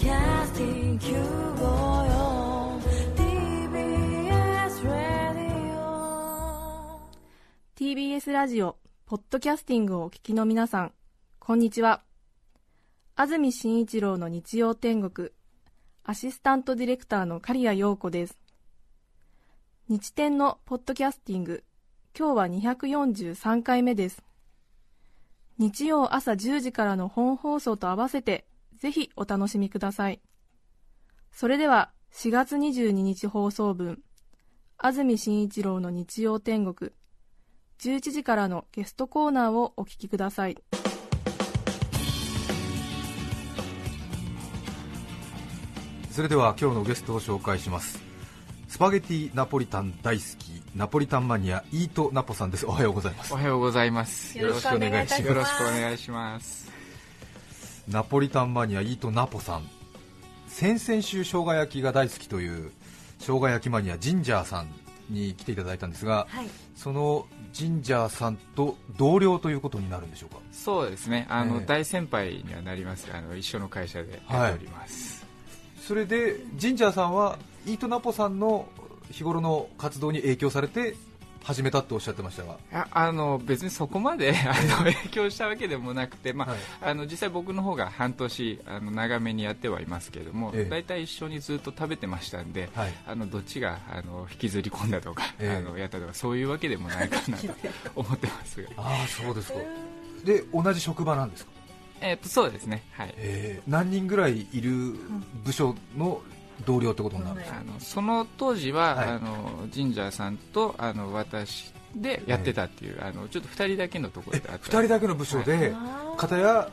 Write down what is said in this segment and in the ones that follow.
Podcasting 954 TBS Radio TBS ラジオ、ポッドキャスティングをお聞きの皆さん、こんにちは。安住紳一郎の日曜天国、アシスタントディレクターの刈谷陽子です。日天のポッドキャスティング、今日は243回目です。日曜朝10時からの本放送と合わせて、ぜひお楽しみください。それでは、4月22日放送分、安住紳一郎の日曜天国、11時からのゲストコーナーをお聞きください。それでは今日のゲストを紹介しますスパゲティナポリタン大好きナポリタンマニアイートナポさんですおはようございますおはようございます。よろしくお願いしますよろしくお願いします。ナポリタンマニアイートナポさん先々週生姜焼きが大好きという生姜焼きマニアジンジャーさんに来ていただいたんですが、はい。そのジンジャーさんと同僚ということになるんでしょうか？そうですね。あの、ええ大先輩にはなりますが、あの一緒の会社でやっております。それでジンジャーさんはイートナポさんの日頃の活動に影響されて始めたっておっしゃってましたが。いやあの別にそこまで あの影響したわけでもなくて、まあはい。あの実際僕の方が半年あの長めにやってはいますけれども、ええ。大体一緒にずっと食べてましたんで、はい。あのどっちがあの引きずり込んだとか、ええ。あのやったとかそういうわけでもないかなと 思ってますが、ああそうですか。で同じ職場なんですか？えっとそうですね。はい。えー何人ぐらいいる部署の同僚ってことになるんですか、あのその当時は、はい。あのジンジャーさんとあの私でやってたっていう、あのちょっと2人だけのところえであった。2人だけの部署で、片や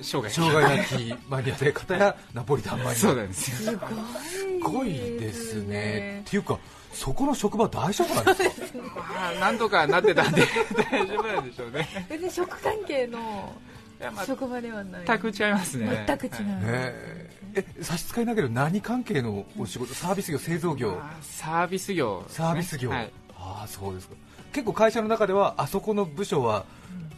生涯生姜焼きマニアで片やナポリタンマニア。そうなんですよ。すごいですね。っていうかそこの職場大丈夫なんですか？まあなんとかなってたんで 大丈夫なんでしょうね。別に食関係のまあ職場ではない。全く違いますね。全く違う。はいねええ差し支えなければ何関係のお仕事？サービス業製造業。まあサービス業ね、サービス業、はい。ああそうですか。結構会社の中ではあそこの部署は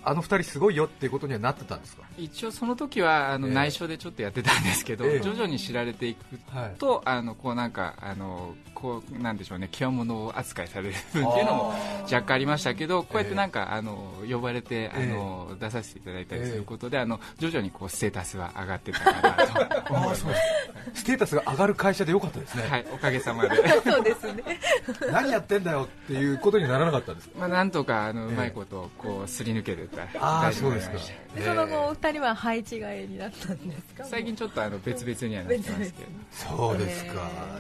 あの二人すごいよっていうことにはなってたんですか？一応その時はあのええ。内緒でちょっとやってたんですけど、ええ。徐々に知られていくはい。と、あのこうなんかあのこうなんでしょうね極物扱いされる部分っていうのも若干ありましたけどこうやってなんか、あの呼ばれてあの、出させていただいたりすることで、あの徐々にこうステータスは上がってたかなと思います。そうです。ステータスが上がる会社でよかったですね、はいおかげさまで。そうですね。何やってんだよっていうことにならなかったんですか？まあなんとかあのうええまいことこうすり抜けてたらああ大丈そうですか。その後、お二人は配置換えになったんですか？最近ちょっとあの別々にはなってますけど。そうですか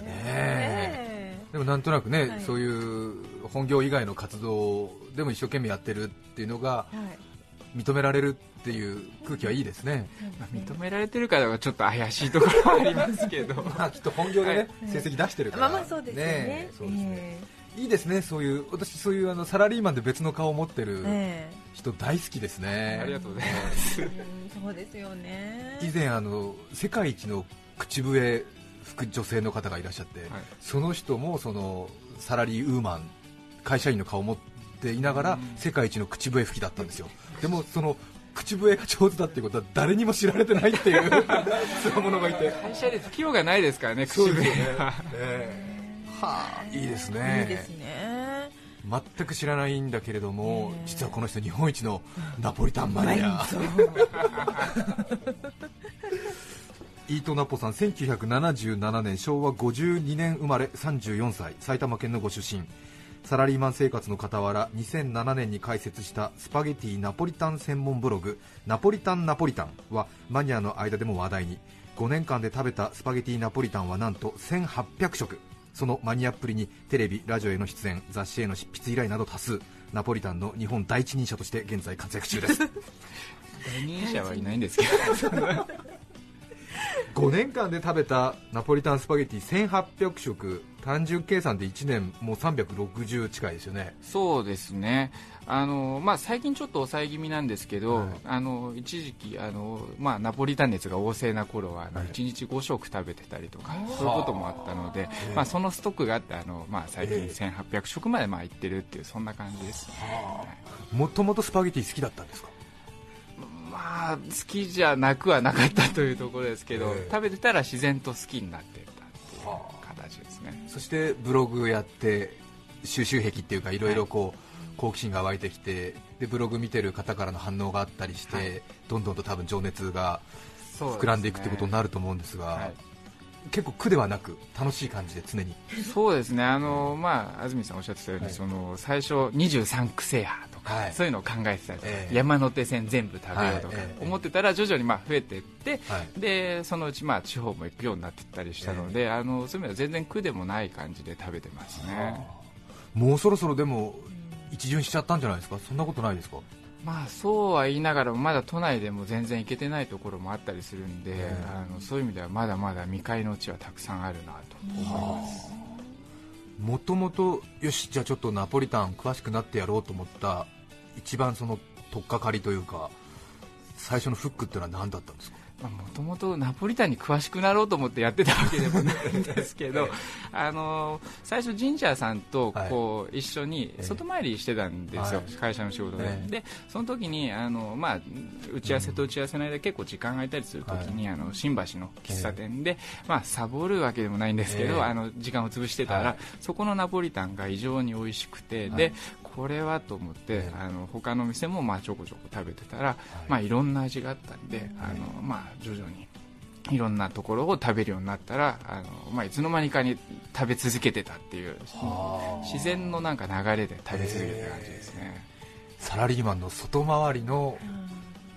ね。ねでもなんとなくね、はい。そういう本業以外の活動でも一生懸命やってるっていうのが。認められるっていう空気はいいですね、まあ認められてるかどうかちょっと怪しいところはありますけど。まあきっと本業でね、はい。成績出してるから、まあまあそうですよね。そうですね。えいいですね、そういう私、そういうあのサラリーマンで別の顔を持ってえるえ人、大好きですね、ありがとうございます。えうん。そうですよね。以前あの、世界一の口笛女性の方がいらっしゃって、はいその人もそのサラリーウーマン、会社員の顔を持っていながら、うん世界一の口笛吹きだったんですよ、でもその口笛が上手だっていうことは誰にも知られてないっていう つわものがいて。会社で吹きようがないですからね口そうですよね笛は。ええはあ、いいですね。いいですね。全く知らないんだけれども、ええ実はこの人日本一のナポリタンマニア、イートナポさん1977年昭和52年生まれ34歳埼玉県のご出身。サラリーマン生活の傍ら2007年に開設したスパゲティナポリタン専門ブログナポリタンナポリタンはマニアの間でも話題に。5年間で食べたスパゲティナポリタンはなんと1800食。そのマニアっぷりにテレビ、ラジオへの出演雑誌への執筆依頼など多数。ナポリタンの日本第一人者として現在活躍中です。第二者はいないんですけど。5年間で食べたナポリタンスパゲティ1800食。単純計算で1年もう360近いですよね。そうですね。あの、まあ、最近ちょっと抑え気味なんですけど、はい。あの一時期あの、まあ、ナポリタン熱が旺盛な頃はあのはい。1日5食食べてたりとか、そういうこともあったので、まあ、そのストックがあってあの、まあ、最近え1800食までまあいってるっていうそんな感じです、もともとスパゲティ好きだったんですか？まあ好きじゃなくはなかったというところですけど、ええ。食べてたら自然と好きになってたっていう形ですね。そしてブログやって収集癖っていうかい。ろいろこう、好奇心が湧いてきてでブログ見てる方からの反応があったりして、はい。どんどんと多分情熱が膨らんでいくってことになると思うんですがはい。結構苦ではなく楽しい感じで常に。そうですね。あの、まあ、安住さんおっしゃってたように、はい。その最初23区制覇はい。そういうのを考えてたりとか、ええ。山手線全部食べようとか思ってたら徐々にまあ増えていって、はい。でそのうちまあ地方も行くようになっていったりしたので、あのそういう意味では全然苦でもない感じで食べてますね。もうそろそろでも一巡しちゃったんじゃないですか？そんなことないですか？まあそうは言いながらもまだ都内でも全然行けてないところもあったりするんで、ええ。あのそういう意味ではまだまだ未開のうちはたくさんあるなと思います、もともとよしじゃあちょっとナポリタン詳しくなってやろうと思った一番その取っかかりというか最初のフックっていうのは何だったんですか？もともとナポリタンに詳しくなろうと思ってやってたわけでもないんですけど、あの最初、ジンジャーさんとこう一緒に外回りしてたんですよ、はい。会社の仕事で、ええ。でその時にあのまあ打ち合わせと打ち合わせの間、結構時間が空いたりする時に、あの新橋の喫茶店で、まあ、サボるわけでもないんですけど、ええ。あの時間を潰してたら、はい。そこのナポリタンが異常に美味しくて、はい。でこれはと思って、ええ。あの他の店もまあちょこちょこ食べてたら、い。まあ、いろんな味があったんで、あのまあ、徐々にいろんなところを食べるようになったらあの、まあ、いつの間にかに食べ続けてたっていう自然のなんか流れで食べ続けてた感じですね、サラリーマンの外回りの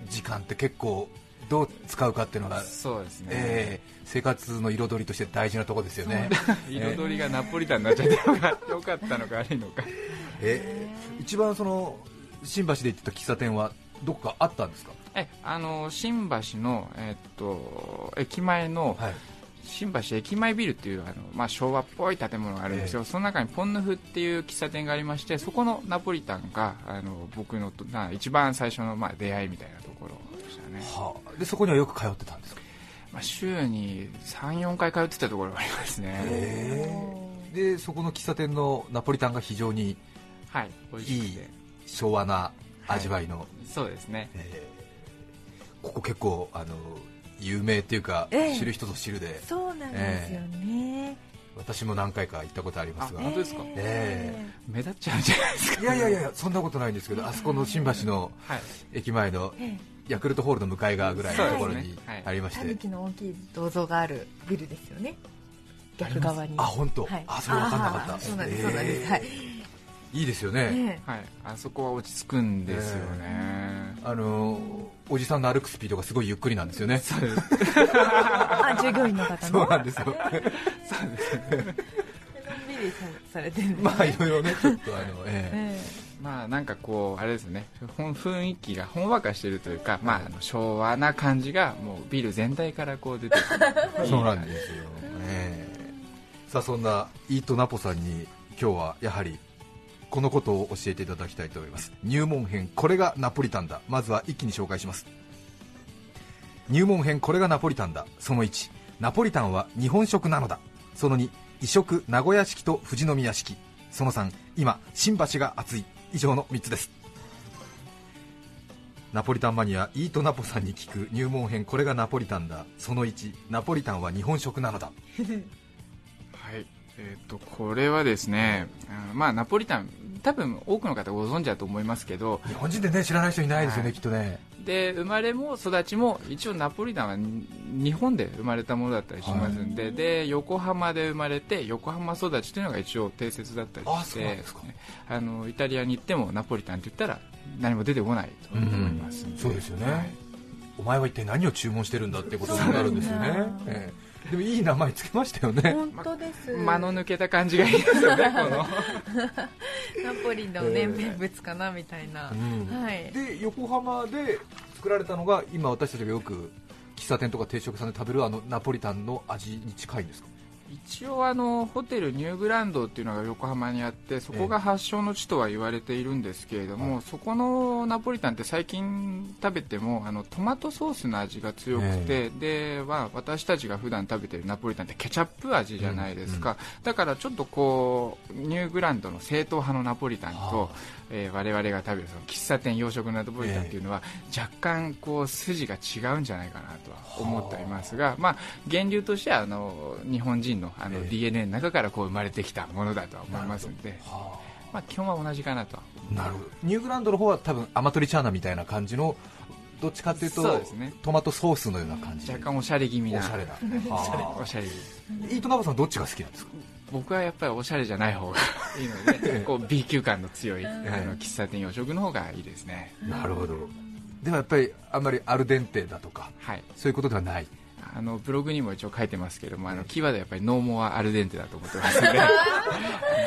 時間って結構どう使うかっていうのが、そうですね、えー生活の彩りとして大事なところですよね、彩りがナポリタンになっちゃってよかよかったのか悪いのかえー一番その新橋で行ってた喫茶店はどこかあったんですか、えあの新橋の、えっと駅前の、はい。新橋駅前ビルっていうあの、まあ、昭和っぽい建物があるんですよ、その中にポンヌフっていう喫茶店がありましてそこのナポリタンがあの僕のとな一番最初の、まあ、出会いみたいなところでしたね、はあ、でそこにはよく通ってたんですか、まあ、週に34回通ってたところがありますね、え。ーでそこの喫茶店のナポリタンが非常にはい美味しくて。昭和な味わいの、そうですね。えーここ結構あの有名っていうか、ええ。知る人ぞ知るで。そうなんですよね。私も何回か行ったことありますが。あ本当ですか？え目立っちゃうんじゃないですか。いやいやいやそんなことないんですけどあそこの新橋のはい。駅前のえヤクルトホールの向かい側ぐらいのところにありまして、タヌキの大きい銅像があるビルですよね。逆側に。あ本当、はい。あそれ分かんなかった。そうなんです、そうなんです。はい。いいですよね、ねはい、あそこは落ち着くんですよね、あのおじさんの歩くスピードがすごいゆっくりなんですよね。そうです。あ、従業員の方の。そうなんですよ。のんびりさされてるんです。ね。まあいろいろねちょっとあの、ええ。まあなんかこうあれですね。ほん雰囲気がほんわかしてるというか、まあ、あの昭和な感じがもうビル全体からこう出てくる。え そうなんですよ、ええ。さあそんなイートナポさんに今日はやはりこのことを教えていただきたいと思います。入門編これがナポリタンだ。まずは一気に紹介します。入門編これがナポリタンだ。その1ナポリタンは日本食なのだ。その2異色名古屋式と富士宮式。その3今新橋が熱い。以上の3つです。ナポリタンマニアイートナポさんに聞く。入門編これがナポリタンだ。その1ナポリタンは日本食なのだ。はい。えー、とこれはですねまあナポリタン多分多くの方ご存知だと思いますけど日本人でね知らない人いないですよね、はい。きっとね。で生まれも育ちも一応ナポリタンはに日本で生まれたものだったりしますんで,、で横浜で生まれて横浜育ちというのが一応定説だったりあしてあのイタリアに行ってもナポリタンって言ったら何も出てこないと思いますんで、そうですよね、はい。お前は一体何を注文してるんだってことになるんですよねでもいい名前つけましたよね本当です。間の抜けた感じがいいですよね このナポリのね、名物かなみたいな。うんはい。で横浜で作られたのが今私たちがよく喫茶店とか定食屋さんで食べるあのナポリタンの味に近いんですか？一応あのホテルニューグランドっていうのが横浜にあってそこが発祥の地とは言われているんですけれども、そこのナポリタンって最近食べてもあのトマトソースの味が強くて、では私たちが普段食べてるナポリタンってケチャップ味じゃないですか、だからちょっとこうニューグランドの正統派のナポリタンと、えー、我々が食べるその喫茶店洋食のナポリタンっていうのは、若干こう筋が違うんじゃないかなとは思っておりますが、まあ、源流としてはあの日本人のあの DNA の中からこう生まれてきたものだとは思いますので、まあ、基本は同じかなとなるほど。ニューグランドの方は多分アマトリチャーナみたいな感じのどっちかというとトマトソースのような感じ若干おしゃれ気味な。おしゃれだ。おしゃれ気味。イートナバさんどっちが好きなんですか？僕はやっぱりおしゃれじゃない方がいいので こう B 級感の強いあの喫茶店洋食の方がいいですね。なるほど。でもやっぱりあんまりアルデンテだとかはい。そういうことではない。あのブログにも一応書いてますけどもあのキーワードはやっぱりノーモアアルデンテだと思ってます。の で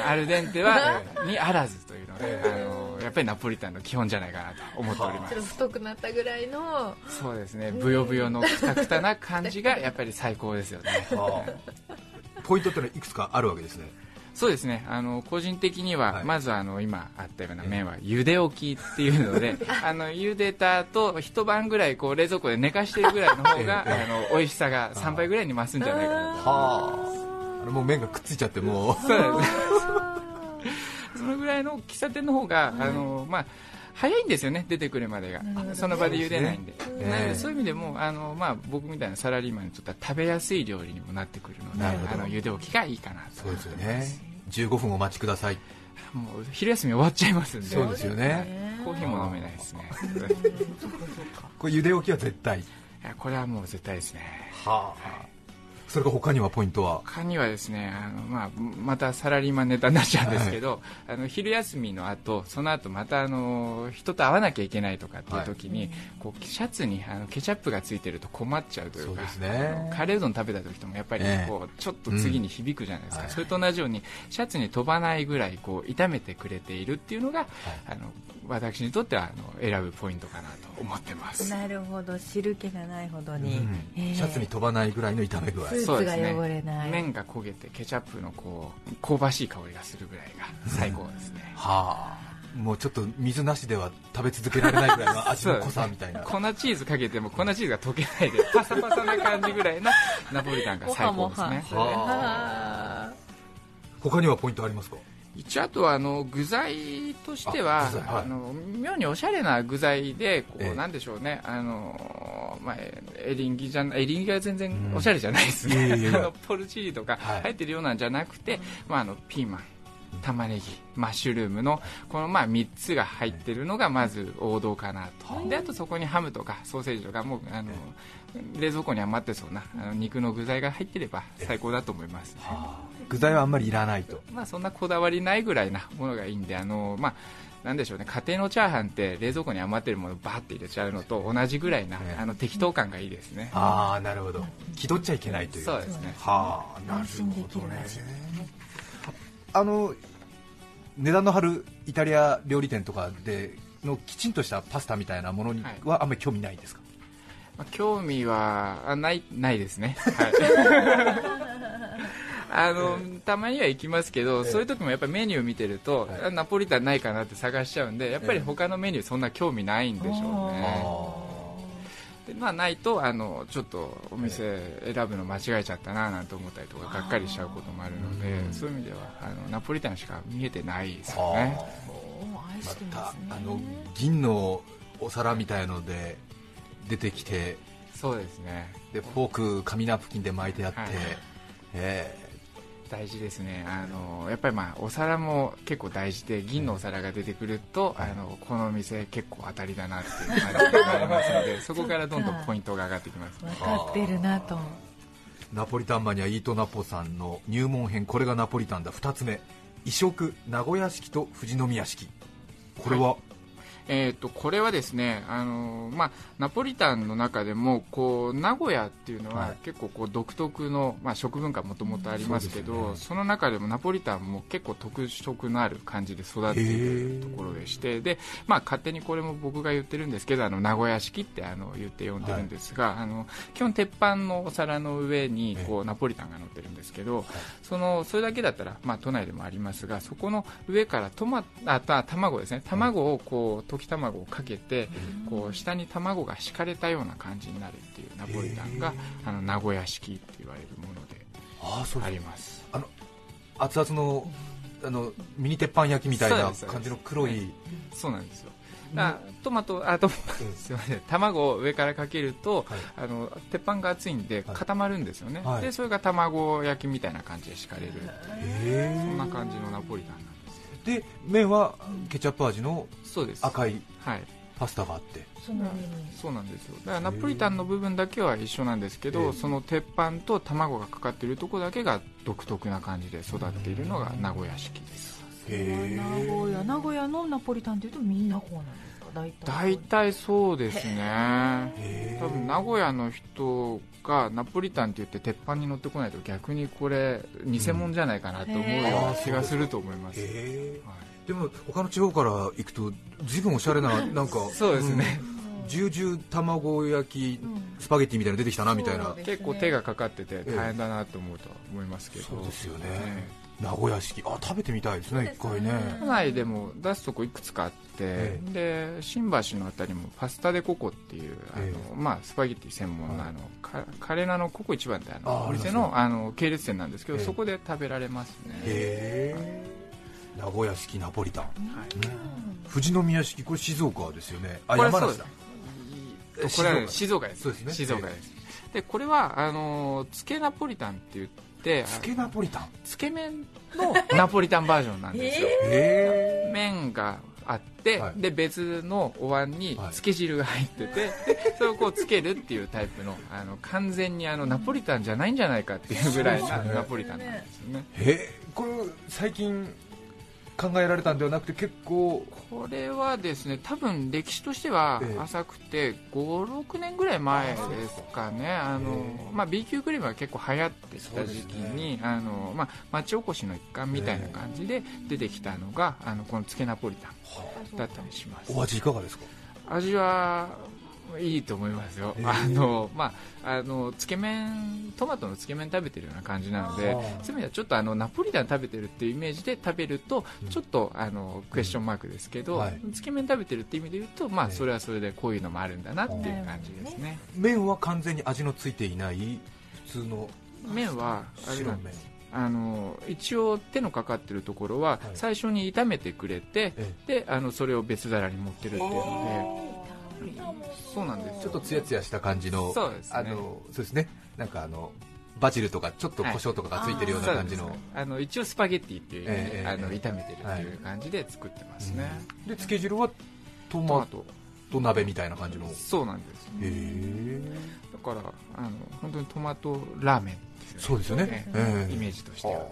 アルデンテはにあらずというのであのやっぱりナポリタンの基本じゃないかなと思っておりまちょっとす太くなったぐらいの。そうですね。ブヨブヨのくたくたな感じがやっぱり最高ですよね ポイントってのはいくつかあるわけですね。そうですね。あの個人的には、はい。まずあの今あったような麺は茹で置きっていうので あの茹でた後一晩ぐらいこう冷蔵庫で寝かしてるぐらいの方が、ええあの美味しさが3倍ぐらいに増すんじゃないかなと。はあもう麺がくっついちゃってもう。そうです。そのぐらいの喫茶店の方が、あのまあ早いんですよね出てくるまでが。その場で茹でないんで。ね。なのええでそういう意味でもあの、まあ、僕みたいなサラリーマンにとっては食べやすい料理にもなってくるのであの茹で置きがいいかなと。そうですよね。15分お待ちください。もう昼休み終わっちゃいますんで。そうですよね。コーヒーも飲めないですね。これ茹で置きは絶対。いやこれはもう絶対ですね。はあそれが他にはポイントは？他にはですねあの、まあ、またサラリーマンネタになっちゃうんですけど、あの昼休みの後その後またあの人と会わなきゃいけないとかっていう時に、こうシャツにあのケチャップがついてると困っちゃうというかね。カレーうどん食べた時ともやっぱりええ。こうちょっと次に響くじゃないですか、うん。はいそれと同じようにシャツに飛ばないぐらいこう炒めてくれているっていうのが、あの私にとってはあの選ぶポイントかなと思ってます。なるほど。汁気がないほどに、うん。え。ーシャツに飛ばないぐらいの炒め具合スーツがそうですね。汚れない、麺が焦げてケチャップのこう香ばしい香りがするぐらいが最高ですね、はあ。もうちょっと水なしでは食べ続けられないぐらいの味の濃さみたいな。粉チーズかけても粉チーズが溶けないでパサパサな感じぐらいの ナポリタンが最高ですね。もはもはは他にはポイントありますか？一応あとはあの具材としてはあの妙におしゃれな具材でこう、ええ。なんでしょうね。あの、まあ、エリンギじゃなエリンギは全然うん。おしゃれじゃないですね、や あのポルチーニとかはい。入ってるようなんじゃなくて、まあ、あのピーマン玉ねぎマッシュルームのこのまあ3つが入ってるのがまず王道かなと。であとそこにハムとかソーセージとかもうあの冷蔵庫に余ってそうなあの肉の具材が入ってれば最高だと思います、具材はあんまりいらないと。まあ、そんなこだわりないぐらいなものがいいんであの、まあ、なんでしょうね。家庭のチャーハンって冷蔵庫に余ってるものをバーって入れちゃうのと同じぐらいな、ねあの適当感がいいですね。ああなるほど。気取っちゃいけないという。そうですね。はあなるほどね。あの値段の張るイタリア料理店とかでのきちんとしたパスタみたいなものにはあんまり興味ないですか、まあ興味はあないないですね、はい あのたまには行きますけど、ええ。そういう時もやっぱりメニュー見てると、ナポリタンないかなって探しちゃうんでやっぱり他のメニューそんな興味ないんでしょうね。でまあ、ないとあのちょっとお店選ぶの間違えちゃったななんて思ったりとかがっかりしちゃうこともあるのでうんそういう意味ではあのナポリタンしか見えてないですよはねまたあの銀のお皿みたいので出てきてそうですね。でフォーク紙ナプキンで巻いてあって、はいえ大事ですね。あのやっぱりまあお皿も結構大事で銀のお皿が出てくるとあのこの店結構当たりだなっていう感じになりますので そこからどんどんポイントが上がってきます。分かってるなと。ーナポリタンマニアイートナポさんの入門編これがナポリタンだ。2つ目異色名古屋式と富士宮式。これは、えー、とこれはですね、あのーまあ、ナポリタンの中でもこう名古屋っていうのははい。結構こう独特の、まあ、食文化もともとありますけど、そすよね。その中でもナポリタンも結構特色のある感じで育っているところでしてで、まあ、勝手にこれも僕が言ってるんですけどあの名古屋式ってあの言って呼んでるんですが、あの基本鉄板のお皿の上にこうナポリタンが乗ってるんですけど、そのそれだけだったら、まあ、都内でもありますがそこの上からトマあた卵ですね。卵をこう溶き卵をかけてこう下に卵が敷かれたような感じになるっていうナポリタンがあの名古屋式って言われるものであります。熱々のあのミニ鉄板焼きみたいな感じの黒いそうなんですよ。あトマトあトマうん。すいません。卵を上からかけると、はい。あの鉄板が熱いんではい。固まるんですよね、はい。でそれが卵焼きみたいな感じで敷かれる。へそんな感じのナポリタンで麺はケチャップ味の赤いはい。パスタがあって。そうなんですよ。だからナポリタンの部分だけは一緒なんですけど、ええその鉄板と卵がかかっているところだけが独特な感じで育っているのが名古屋式です。へ名古屋名古屋のナポリタンっていうとみんなこうなんですか？大体。大体そうですね。え多分名古屋の人がナポリタンって言って鉄板に乗ってこないと逆にこれ偽物じゃないかなと思うような気がすると思います、へえはい。でも他の地方から行くと随分おしゃれななんかそうですね、うんジュージュー卵焼きスパゲッティみたいなの出てきたなみたいな。結構手がかかってて大変だなと思うとは思いますけど、そうですよね。え名古屋式。あ食べてみたいですね一回ね。都内でも出すとこいくつかあって、えで新橋のあたりもパスタデココっていうあの、えまあ、スパゲッティ専門の,、はい。あのかカレーナのココ一番ってああのお店のあの系列店なんですけど、ええ。そこで食べられますね、へえ。名古屋式ナポリタン。はい。富士宮式。これ静岡ですよね。あ山梨だそうですこれは静岡です。ね。静岡です。でこれはあのつけナポリタンって言ってつけナポリタン？つけ麺のナポリタンバージョンなんですよ、へえ麺があって、はい。で別のお椀にはい。つけ汁が入ってて、で それをこうつけるっていうタイプのあの完全にあのナポリタンじゃないんじゃないかっていうぐらいなそうですねナポリタンなんですよね。へえこれ最近考えられたんではなくて結構これはですね多分歴史としてはええ。浅くて56年ぐらい前ですか。ね。あの、まあ、B 級クリームは結構流行ってきた時期に、あのまあ、町おこしの一環みたいな感じで出てきたのが、あのこのつけナポリタンだったりします。お味いかがですか？味はいいと思いますよ、あのまああのつけ麺トマトのつけ麺食べてるような感じなのであーそういう意味ではちょっとあのナポリタン食べてるっていうイメージで食べるとうん。ちょっとあのクエスチョンマークですけど、はい。つけ麺食べてるっていう意味で言うとまあええそれはそれでこういうのもあるんだなっていう感じですね。麺は完全に味のついていない？普通の麺はあれ白麺なんです。あの一応手のかかってるところははい。最初に炒めてくれて、えであのそれを別皿に持ってるっていうのでそうなんですよ。ちょっとツヤツヤした感じのそうですね。あのそうですね。なんかあのバジルとかちょっと胡椒とかがついてるような感じの、そうですね。あの一応スパゲッティっていう、ええあの炒めてるっていう感じで作ってますね、でつけ汁はトマトマトト鍋みたいな感じの。へそうなんですえ。だからあの本当にトマトラーメンですよそうですよね。ねえ。えイメージとしては。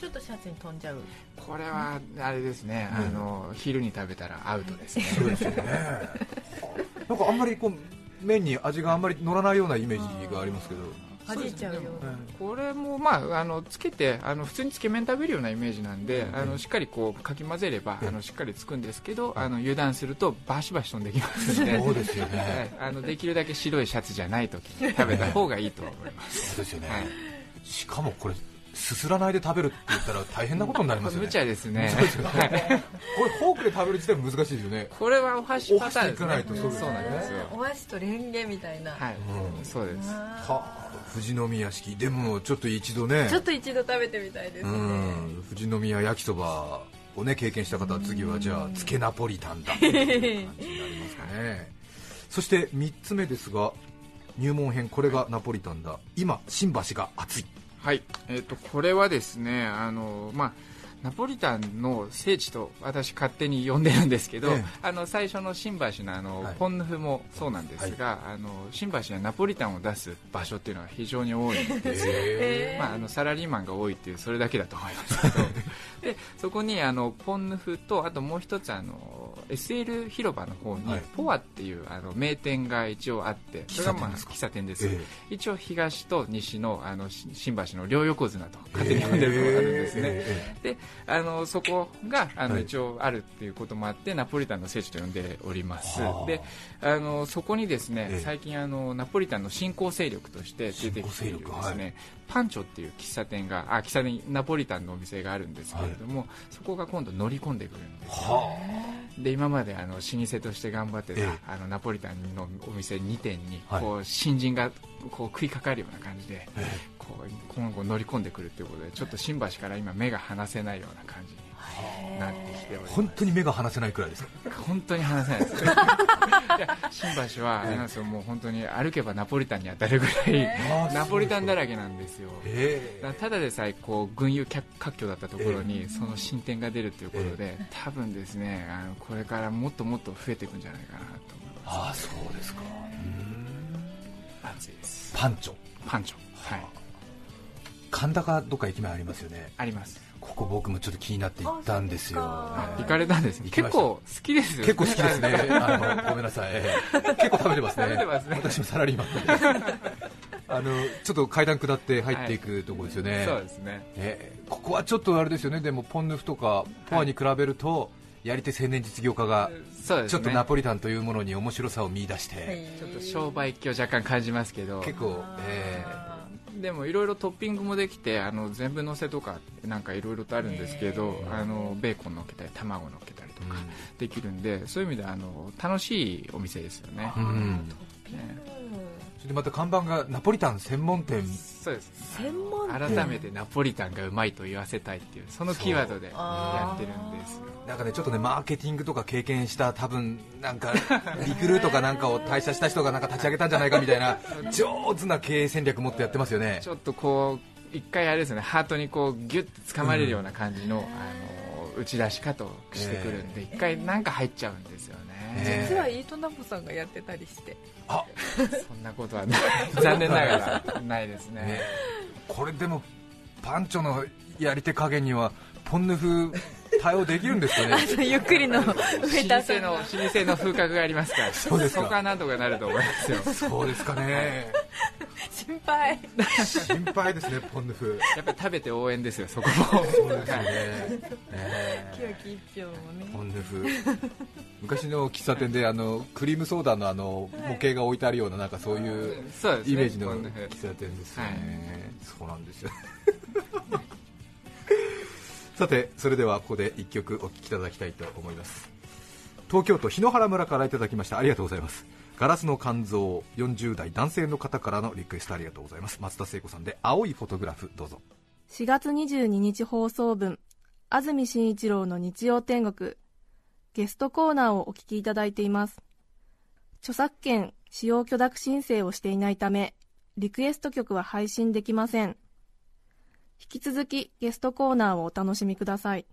ちょっとシャツに飛んじゃう。これはあれですね、あの昼に食べたらアウトですね。そうですよね なんかあんまりこう麺に味があんまり乗らないようなイメージがありますけど。弾いちゃうこれもまああのつけてあの普通につけ麺食べるようなイメージなん。で、あのしっかりこうかき混ぜれば、あのしっかりつくんですけど、あの油断するとバシバシ飛んできますので。そうですよはねい。あのできるだけ白いシャツじゃない時に食べた方がいいと思います、そうですよね、はい。しかもこれすすらないで食べるって言ったら大変なことになりますよね。無茶ですね。すよね。これフォークで食べる自体も難しいですよね。これはお箸パターンですね。お箸でいかないとそうですねなんですよお箸とレンゲみたいな、はい、うんそうです。あはあ富士宮式でもちょっと一度ね。ーちょっと一度食べてみたいですうねん。富士宮焼きそばをね経験した方は次はじゃあつけナポリタンだ。という感じになりますかね。そして3つ目ですが入門編これがナポリタンだ。今新橋が熱いはい、えっ、とこれはですねあのまあナポリタンの聖地と私勝手に呼んでるんですけど、ええ。あの最初の新橋のあの、はい。ポンヌフもそうなんですが、あの新橋にはナポリタンを出す場所っていうのは非常に多いんですよ、へまあ、あのサラリーマンが多いっていうそれだけだと思いますけど。でそこにあのポンヌフとあともう一つあの SL 広場の方に、はい。ポアっていうあの名店が一応あってそれがまあ喫茶店です、え一応東と西のあのし新橋の両横綱と勝手に呼んでるところがあるんですね、えであのそこがあの、はい。一応あるっていうこともあってナポリタンの聖地と呼んでおります。はあ。であのそこにですね、ええ。最近あのナポリタンの新興勢力として出てきているですね、パンチョっていう喫茶店があ喫茶店ナポリタンのお店があるんですけれども、そこが今度乗り込んでくるんですよ。はで今まであの老舗として頑張ってた、ええ。あのナポリタンのお店2店に、はい。こう新人がこう食いかかるような感じで、えこう今後乗り込んでくるということでちょっと新橋から今目が離せないような感じになってきて本当に目が離せないくらいですか？本当に離せないです。新橋はあれなんですよもう本当に歩けばナポリタンに当たるぐらい、ナポリタンだらけなんですよ。ただでさえこう群雄割拠だったところにその進展が出るということで、多分ですねあのこれからもっともっと増えていくんじゃないかなと思います。ああそうですか。暑いです。パンチョ。パンチョ。はい。神田かどっか駅前ありますよね。ありますここ僕もちょっと気になって行ったんですよ。行かれたんです結構好きですよね。結構好きですね。あのごめんなさい、ええ。結構食べてますね。食べてますね。私もサラリーマン。で あのちょっと階段下って入っていくところですよね、そうですね。ええ。ここはちょっとあれですよね。でもポンヌフとかポアに比べると、やり手青年実業家がちょっとナポリタンというものに面白さを見出して、ちょっと商売気を若干感じますけど。結構、えでもいろいろトッピングもできてあの全部のせとかなんかいろいろとあるんですけど、あのベーコンのっけたり卵のっけたりとえかできるんで、そういう意味であの楽しいお店ですよね、うん。うんねそれでまた看板がナポリタン専門店。そうです。専門改めてナポリタンがうまいと言わせたいっていうそのキーワードでやってるんで。すよなんかねちょっとねマーケティングとか経験した多分なんか リクルートかなんかを退社した人がなんか立ち上げたんじゃないかみたいな上手な経営戦略持ってやってますよね。ちょっとこう一回あれですね。ハートにこうギュッと掴まれるような感じの,、あの打ち出し方をしてくるんで、一回なんか入っちゃうんですよね、ね実はイートナポさんがやってたりして。あそんなことはない。残念ながらないですね。ね。これでもパンチョのやり手加減にはポンヌ風対応できるんですかね？ゆっくりの老上田さん舗の老舗の風格がありますから。そうですか。こはなんとかなると思いますよ。そうですかね。心配。心配ですねポンヌ風やっぱり食べて応援ですよそこも。そうですよね。ね清き一票もね。ポンヌ風昔の喫茶店であのクリームソーダのあの模型が置いてあるようななんかそういうイメージの喫茶店ですよね、そうなんですよさてそれではここで一曲お聴きいただきたいと思います。東京都檜原村からいただきました。ありがとうございます。ガラスの肝臓40代男性の方からのリクエストありがとうございます。松田聖子さんで青いフォトグラフどうぞ。4月22日放送分安住紳一郎の日曜天国ゲストコーナーをお聞きいただいています。著作権使用許諾申請をしていないためリクエスト曲は配信できません。引き続きゲストコーナーをお楽しみください。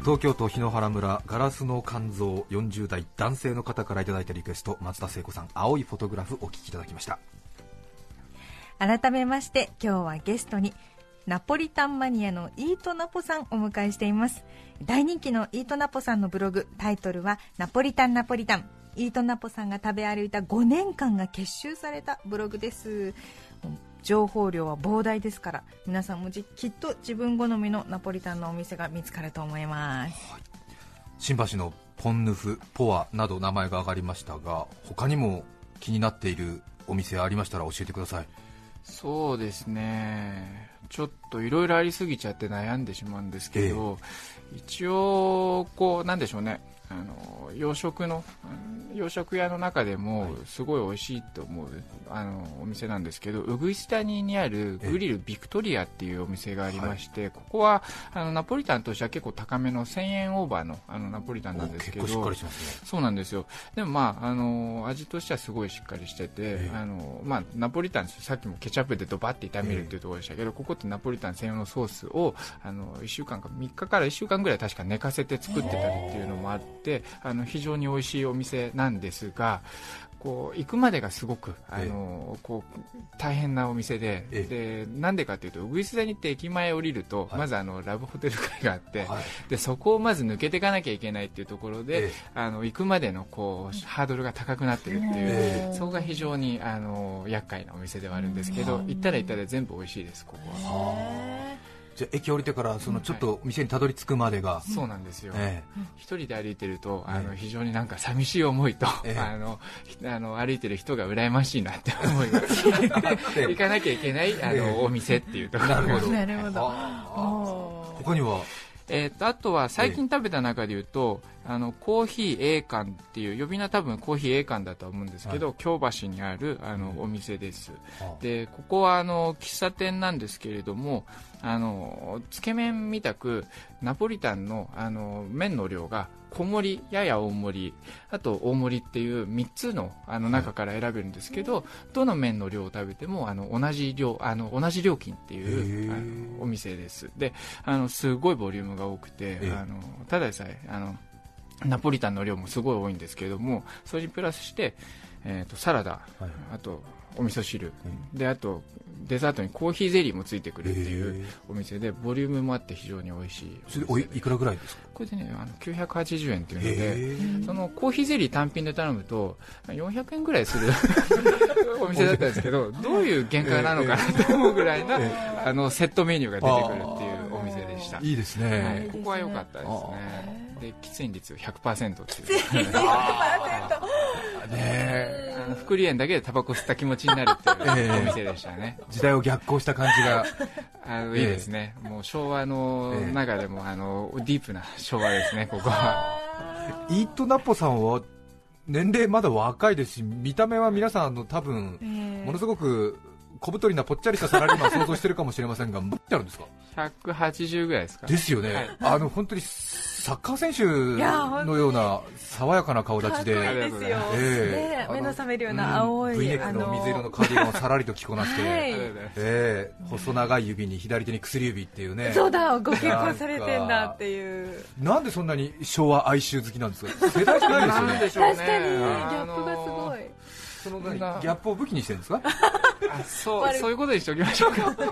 東京都檜原村ガラスの肝臓40代男性の方からいただいたリクエスト松田聖子さん青いフォトグラフお聞きいただきました。改めまして今日はゲストにナポリタンマニアのイートナポさんお迎えしています。大人気のイートナポさんのブログタイトルは「ナポリタンナポリタン」イートナポさんが食べ歩いた5年間が結集されたブログです。情報量は膨大ですから皆さんもじきっと自分好みのナポリタンのお店が見つかると思います。新橋のポンヌフ、ポアなど名前が挙がりましたが他にも気になっているお店ありましたら教えてください。そうですね。ちょっといろいろありすぎちゃって悩んでしまうんですけど、一応こうなんでしょうねあの洋食のうん洋食屋の中でもすごい美味しいと思うあのお店なんですけどウグイス谷にあるグリルビクトリアっていうお店がありまして、ここはあのナポリタンとしては結構高めの1000円オーバーのあのナポリタンなんですけどね。そうなんですよ。でもまああの味としてはすごいしっかりしてて、ええ。あのまあ、ナポリタンさっきもケチャップでドバッて炒めるっていうところでしたけど、ここってナポリタン専用のソースをあの1週間か3日から1週間ぐらい確か寝かせて作ってたりっていうのもあってあの非常に美味しいお店なんですがこう行くまでがすごくあの、こう大変なお店で、でなんでかというと、ウグイス座に行って駅前降りると、まずあのラブホテル街があって、でそこをまず抜けていかなきゃいけないっていうところで、あの行くまでのこうハードルが高くなってるっていう、そこが非常にあの厄介なお店ではあるんですけど、行ったら行ったら全部美味しいです、ここは。じゃ駅降りてからそのちょっと店にたどり着くまでが、そうなんですよ、ええ、一人で歩いてるとあの非常になんか寂しい思いと、え、あのあの歩いてる人が羨ましいなって思いが行かなきゃいけないあの、お店っていうところなるほど。他には？えーと、あとは最近食べた中でいうと、あのコーヒー A 館っていう呼び名多分コーヒー A 館だと思うんですけど、はい、京橋にあるあのお店です、でここはあの喫茶店なんですけれどもあのつけ麺みたくナポリタンのあの麺の量が小盛りやや大盛りあと大盛りっていう3つのあの中から選べるんですけど、はい、どの麺の量を食べてもあの同じ量あの同じ料金っていうあのお店です。であのすごいボリュームが多くてあのただでさえあのナポリタンの量もすごい多いんですけれどもそれにプラスして、えーと、サラダ、はい、あとお味噌汁、うん、であとデザートにコーヒーゼリーもついてくるっていうお店でボリュームもあって非常に美味しいそれおいいくらぐらいですか？これでねあの980円っていうのでそのコーヒーゼリー単品で頼むと400円ぐらいする お店だったんですけどどういう原価なのかなと思うぐらいなあのセットメニューが出てくるっていうでした。いいですね、はい、ここは良かったですね。で喫煙率100%っていう。100%ねあの福利園だけでタバコ吸った気持ちになるっていうお店でしたね、時代を逆行した感じが。あのいいですね、もう昭和の中でも、あのディープな昭和ですねここは。イートナポさんは年齢まだ若いですし見た目は皆さんの多分、ものすごく小太りなぽっちゃりしたサラリーマン想像してるかもしれませんが、ってあるんですか？180ぐらいですかですよね、はい、あの本当にサッカー選手のような爽やかな顔立ちで、えー、目の覚めるような青い、うん、V ネックの水色のカーディガンをさらりと着こなして、はい、えー、細長い指に左手に薬指っていうね、そうだ、ご結婚されてんだっていう、なんでそんなに昭和哀愁好きなんですか、世代じゃないですよね、確かに、ギャップがすごい。そのギャップを武器にしてるんですか？あそうそういうことにしておきましょうか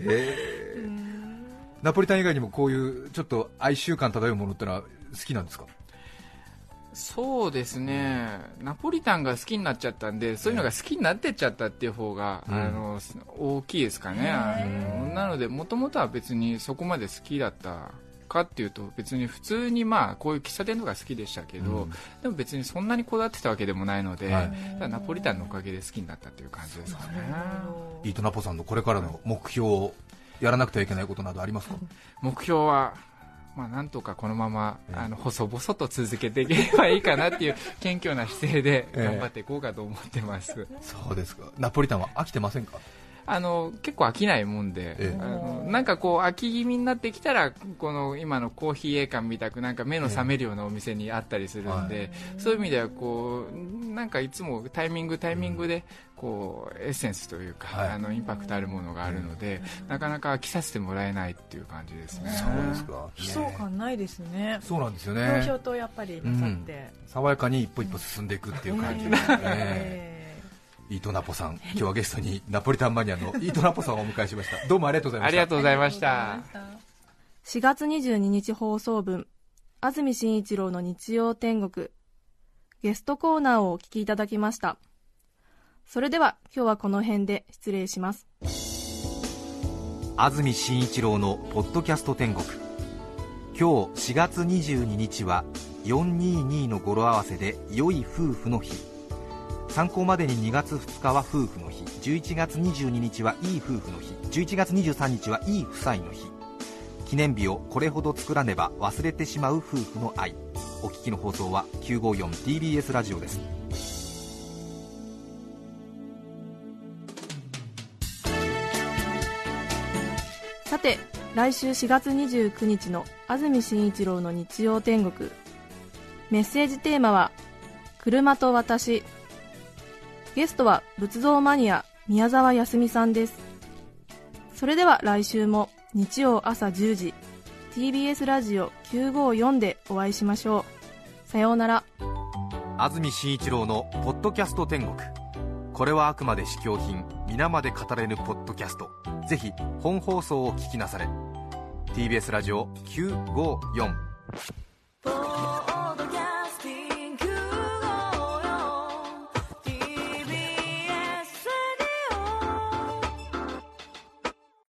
え。ー、ナポリタン以外にもこういうちょっと哀愁感漂うものってのは好きなんですか？そうですね、ナポリタンが好きになっちゃったんで、そういうのが好きになってっちゃったっていう方が、うん、あの大きいですかね、あのなので、もともとは別にそこまで好きだったかっていうと別に普通にまあこういう喫茶店とか好きでしたけど、うん、でも別にそんなにこだわってたわけでもないので、はい、ナポリタンのおかげで好きになったっていう感じですかね。イートナポさんのこれからの目標をやらなくてはいけないことなどありますか？目標はまあ、なんとかこのまま、あの細々と続けていければいいかなっていう謙虚な姿勢で頑張っていこうかと思ってます、えそうですか。ナポリタンは飽きてませんか？あの結構飽きないもんで、ええ、あのなんかこう飽き気味になってきたらこの今のコーヒー栄館みたくなんか目の覚めるようなお店にあったりするんで、え、そういう意味ではこうなんかいつもタイミングタイミングでこうエッセンスというか、はい、あのインパクトあるものがあるので、なかなか飽きさせてもらえないっていう感じですね。そうですか。悲壮感ないですね。そうなんですよね。ひょとやっぱりなさって、うん、爽やかに一歩一歩進んでいくっていう感じですね。イートナポさん、今日はゲストにナポリタンマニアのイートナポさんをお迎えしました。どうもありがとうございました。ありがとうございました。4月22日放送分、安住紳一郎の日曜天国、ゲストコーナーをお聞きいただきました。それでは今日はこの辺で失礼します。安住紳一郎のポッドキャスト天国。今日4月22日は422の語呂合わせで良い夫婦の日。参考までに2月2日は夫婦の日。11月22日はいい夫婦の日。11月23日はいい夫妻の日。記念日をこれほど作らねば忘れてしまう夫婦の愛。お聞きの放送は 954TBS ラジオです。さて来週4月29日の安住紳一郎の日曜天国。メッセージテーマは「車と私。ゲストは仏像マニア宮沢康美さんです。それでは来週も日曜朝10時 TBS ラジオ954でお会いしましょう。さようなら。安住紳一郎の「ポッドキャスト天国」これはあくまで試供品皆まで語れぬポッドキャスト。ぜひ本放送を聞きなされ。TBS ラジオ954